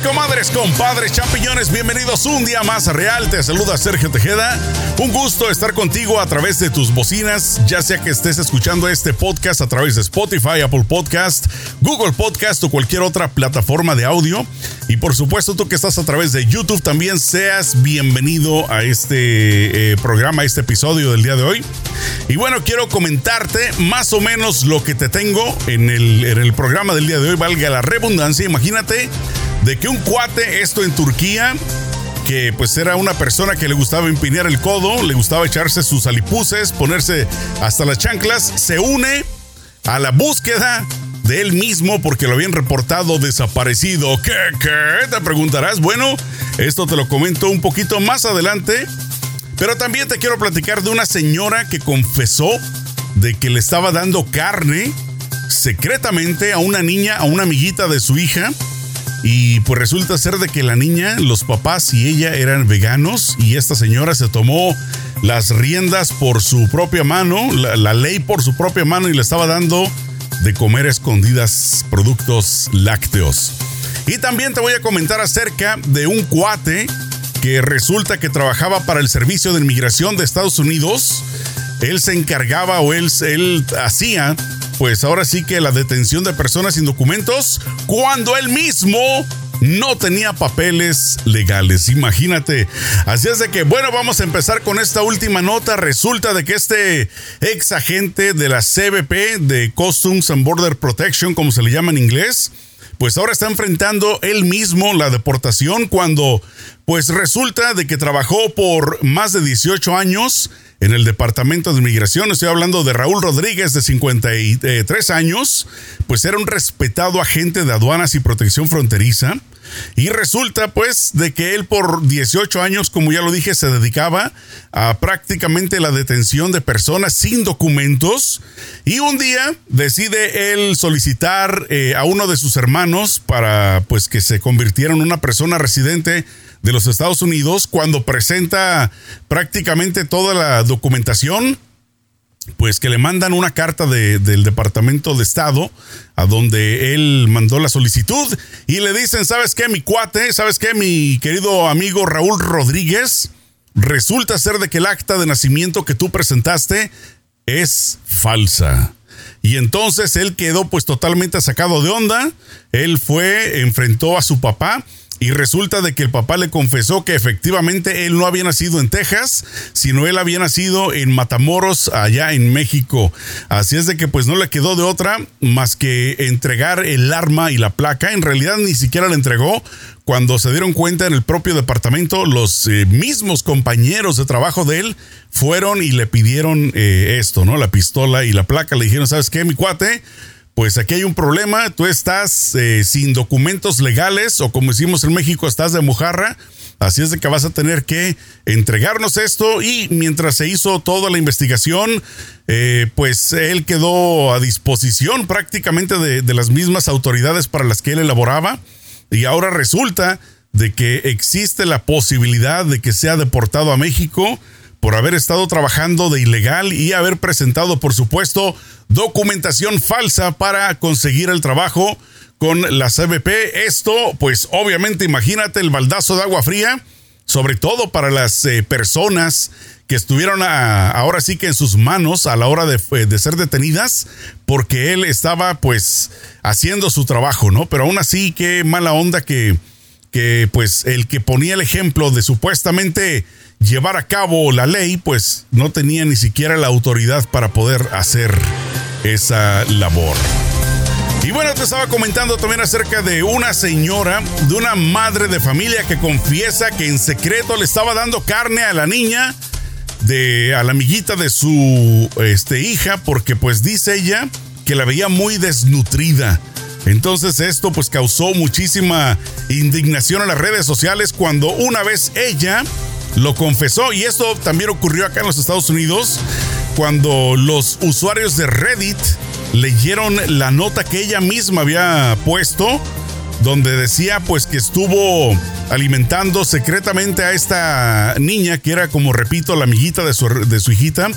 Comadres, compadres, champiñones, bienvenidos un día más a Real. Te saluda Sergio Tejeda. Un gusto estar contigo a través de tus bocinas, ya sea que estés escuchando este podcast a través de Spotify, Apple Podcast, Google Podcast o cualquier otra plataforma de audio. Y por supuesto, tú que estás a través de YouTube, también seas bienvenido a este eh, programa, a este episodio del día de hoy. Y bueno, quiero comentarte más o menos lo que te tengo en el programa del día de hoy, valga la redundancia. Imagínate de que un cuate, esto en Turquía, que pues era una persona que le gustaba empinar el codo, le gustaba echarse sus alipuses, ponerse hasta las chanclas, se une a la búsqueda de él mismo porque lo habían reportado desaparecido. ¿Qué? ¿Qué? Te preguntarás. Bueno, esto te lo comento un poquito más adelante. Pero también te quiero platicar de una señora que confesó de que le estaba dando carne secretamente a una niña, a una amiguita de su hija y pues resulta ser de que la niña, los papás y ella eran veganos y esta señora se tomó las riendas por su propia mano, la, ley por su propia mano y le estaba dando de comer escondidas productos lácteos. Y también te voy a comentar acerca de un cuate que resulta que trabajaba para el Servicio de Inmigración de Estados Unidos. Él se encargaba o él, él hacía pues ahora sí que la detención de personas sin documentos cuando él mismo no tenía papeles legales. Imagínate. Así es de que, bueno, vamos a empezar con esta última nota. Resulta de que este ex agente de la CBP, de Customs and Border Protection, como se le llama en inglés, pues ahora está enfrentando él mismo la deportación cuando, pues resulta de que trabajó por más de 18 años en el Departamento de Inmigración. Estoy hablando de Raúl Rodríguez, de 53 años, pues era un respetado agente de aduanas y protección fronteriza. Y resulta pues de que él por 18 años, como ya lo dije, se dedicaba a prácticamente la detención de personas sin documentos. Y un día decide él solicitar eh, a uno de sus hermanos para pues que se convirtiera en una persona residente de los Estados Unidos cuando presenta prácticamente toda la documentación, pues que le mandan una carta del Departamento de Estado a donde él mandó la solicitud y le dicen, ¿sabes qué, mi cuate? ¿Sabes qué, mi querido amigo Raúl Rodríguez? Resulta ser de que el acta de nacimiento que tú presentaste es falsa. Y entonces él quedó pues totalmente sacado de onda. Él fue, enfrentó a su papá y resulta de que el papá le confesó que efectivamente él no había nacido en Texas, sino él había nacido en Matamoros, allá en México. Así es de que pues no le quedó de otra más que entregar el arma y la placa. En realidad ni siquiera la entregó. Cuando se dieron cuenta en el propio departamento, los eh, mismos compañeros de trabajo de él fueron y le pidieron eh, esto, ¿no? La pistola y la placa. Le dijeron, ¿sabes qué, mi cuate? Pues aquí hay un problema, tú estás eh, sin documentos legales o como decimos en México, estás de mojarra. Así es de que vas a tener que entregarnos esto y mientras se hizo toda la investigación, eh, pues él quedó a disposición prácticamente de, de las mismas autoridades para las que él elaboraba y ahora resulta de que existe la posibilidad de que sea deportado a México por haber estado trabajando de ilegal y haber presentado, por supuesto, documentación falsa para conseguir el trabajo con la CBP. Esto, pues obviamente, imagínate el baldazo de agua fría, sobre todo para las eh, personas que estuvieron ahora sí que en sus manos a la hora de, eh, de, ser detenidas, porque él estaba pues haciendo su trabajo, ¿no? Pero aún así, qué mala onda que, que pues el que ponía el ejemplo de supuestamente llevar a cabo la ley, pues no tenía ni siquiera la autoridad para poder hacer esa labor. Y bueno, te estaba comentando también acerca de una señora, de una madre de familia que confiesa que en secreto le estaba dando carne a la niña, de, a la amiguita de su este, hija, porque pues dice ella que la veía muy desnutrida. Entonces esto pues causó muchísima indignación en las redes sociales cuando una vez ella lo confesó y esto también ocurrió acá en los Estados Unidos cuando los usuarios de Reddit leyeron la nota que ella misma había puesto donde decía pues que estuvo alimentando secretamente a esta niña que era como repito la amiguita de su, de su hijita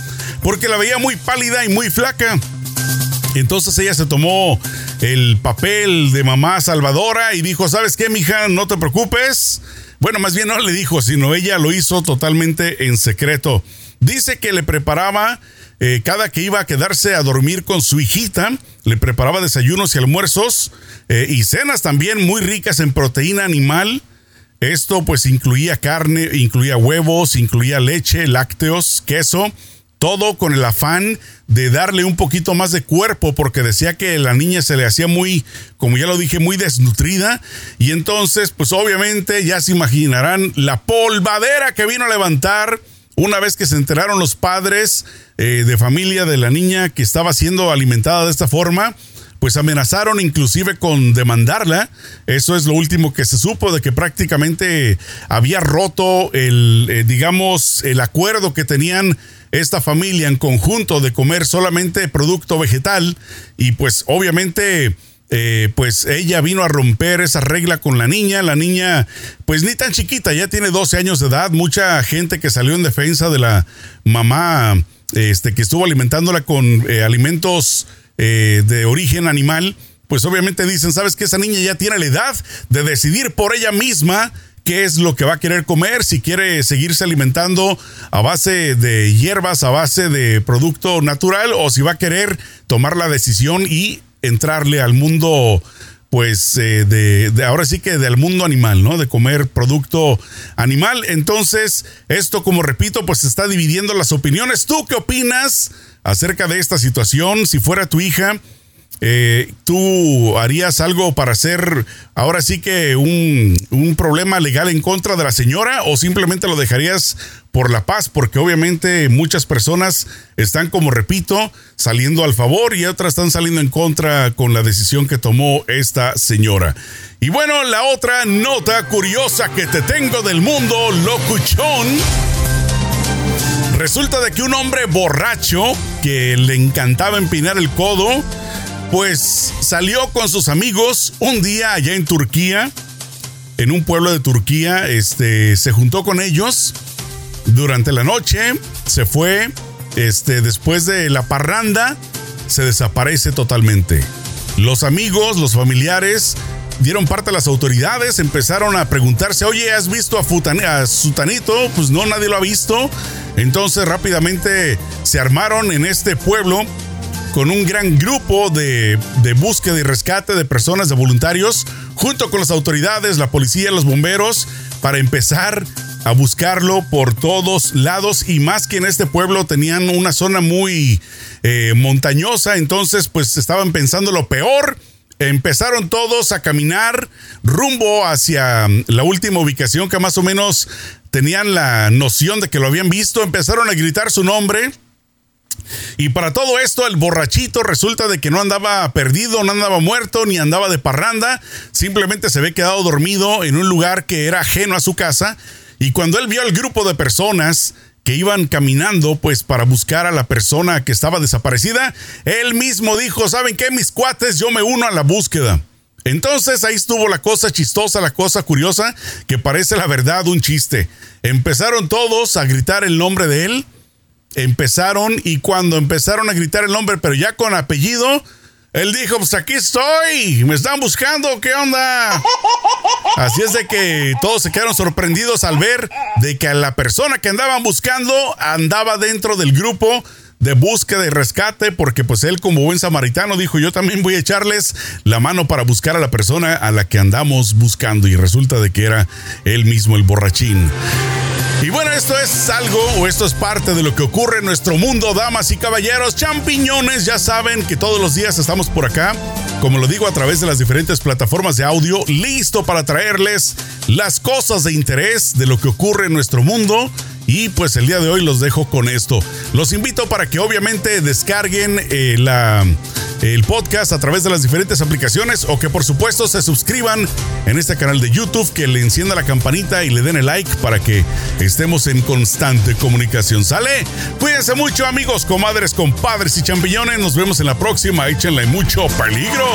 porque la veía muy pálida y muy flaca. Entonces ella se tomó el papel de mamá salvadora y dijo, ¿sabes qué, mija? No te preocupes. Bueno, más bien no le dijo, sino ella lo hizo totalmente en secreto. Dice que le preparaba eh, cada que iba a quedarse a dormir con su hijita, le preparaba desayunos y almuerzos eh, y cenas también muy ricas en proteína animal. Esto pues incluía carne, incluía huevos, incluía leche, lácteos, queso todo con el afán de darle un poquito más de cuerpo porque decía que la niña se le hacía muy, como ya lo dije, muy desnutrida. Y entonces pues obviamente ya se imaginarán la polvadera que vino a levantar una vez que se enteraron los padres eh, de familia de la niña que estaba siendo alimentada de esta forma pues amenazaron inclusive con demandarla. Eso es lo último que se supo de que prácticamente había roto el, eh, digamos, el acuerdo que tenían esta familia en conjunto de comer solamente producto vegetal y pues obviamente eh, pues ella vino a romper esa regla con la niña. La niña, pues ni tan chiquita, ya tiene 12 años de edad. Mucha gente que salió en defensa de la mamá, este, que estuvo alimentándola con eh, alimentos eh, de origen animal, pues obviamente dicen, ¿sabes que Esa niña ya tiene la edad de decidir por ella misma qué es lo que va a querer comer, si quiere seguirse alimentando a base de hierbas, a base de producto natural, o si va a querer tomar la decisión y entrarle al mundo pues eh, de, de, ahora sí que del mundo animal, ¿no? De comer producto animal. Entonces, esto, como repito, pues está dividiendo las opiniones. ¿Tú qué opinas acerca de esta situación? Si fuera tu hija, eh, ¿tú harías algo para hacer ahora sí que un, un, problema legal en contra de la señora o simplemente lo dejarías por la paz? Porque obviamente muchas personas están, como repito, saliendo al favor y otras están saliendo en contra con la decisión que tomó esta señora. Y bueno, la otra nota curiosa que te tengo del mundo locuchón. Resulta de que un hombre borracho que le encantaba empinar el codo, pues salió con sus amigos un día allá en Turquía, en un pueblo de Turquía, este, se juntó con ellos durante la noche, se fue, este, después de la parranda, se desaparece totalmente. Los amigos, los familiares, dieron parte a las autoridades, empezaron a preguntarse, oye, ¿has visto a, a Sutanito? Pues no, nadie lo ha visto. Entonces rápidamente se armaron en este pueblo con un gran grupo de, búsqueda y rescate de personas, de voluntarios, junto con las autoridades, la policía, los bomberos, para empezar a buscarlo por todos lados y más que en este pueblo tenían una zona muy eh, montañosa, entonces pues estaban pensando lo peor. Empezaron todos a caminar rumbo hacia la última ubicación que más o menos tenían la noción de que lo habían visto. Empezaron a gritar su nombre y para todo esto, el borrachito resulta de que no andaba perdido, no andaba muerto, ni andaba de parranda, simplemente se había quedado dormido en un lugar que era ajeno a su casa. Y cuando él vio al grupo de personas que iban caminando pues para buscar a la persona que estaba desaparecida, él mismo dijo, ¿saben qué? Mis cuates, yo me uno a la búsqueda. Entonces ahí estuvo la cosa chistosa, la cosa curiosa, que parece la verdad un chiste. Empezaron todos a gritar el nombre de él empezaron y cuando empezaron a gritar el nombre, pero ya con apellido, él dijo, pues aquí estoy, me están buscando, ¿qué onda? Así es de que todos se quedaron sorprendidos al ver de que la persona que andaban buscando andaba dentro del grupo de búsqueda y rescate, porque pues él como buen samaritano dijo, yo también voy a echarles la mano para buscar a la persona a la que andamos buscando y resulta de que era él mismo el borrachín. Y bueno, esto es algo o esto es parte de lo que ocurre en nuestro mundo, damas y caballeros. Champiñones, ya saben que todos los días estamos por acá, como lo digo, a través de las diferentes plataformas de audio, listo para traerles las cosas de interés de lo que ocurre en nuestro mundo y pues el día de hoy los dejo con esto. Los invito para que obviamente descarguen eh, la, el podcast a través de las diferentes aplicaciones o que por supuesto se suscriban en este canal de YouTube, que le encienda la campanita y le den el like para que estemos en constante comunicación. ¿Sale? Cuídense mucho amigos, comadres, compadres y champiñones. Nos vemos en la próxima. Échenle mucho peligro.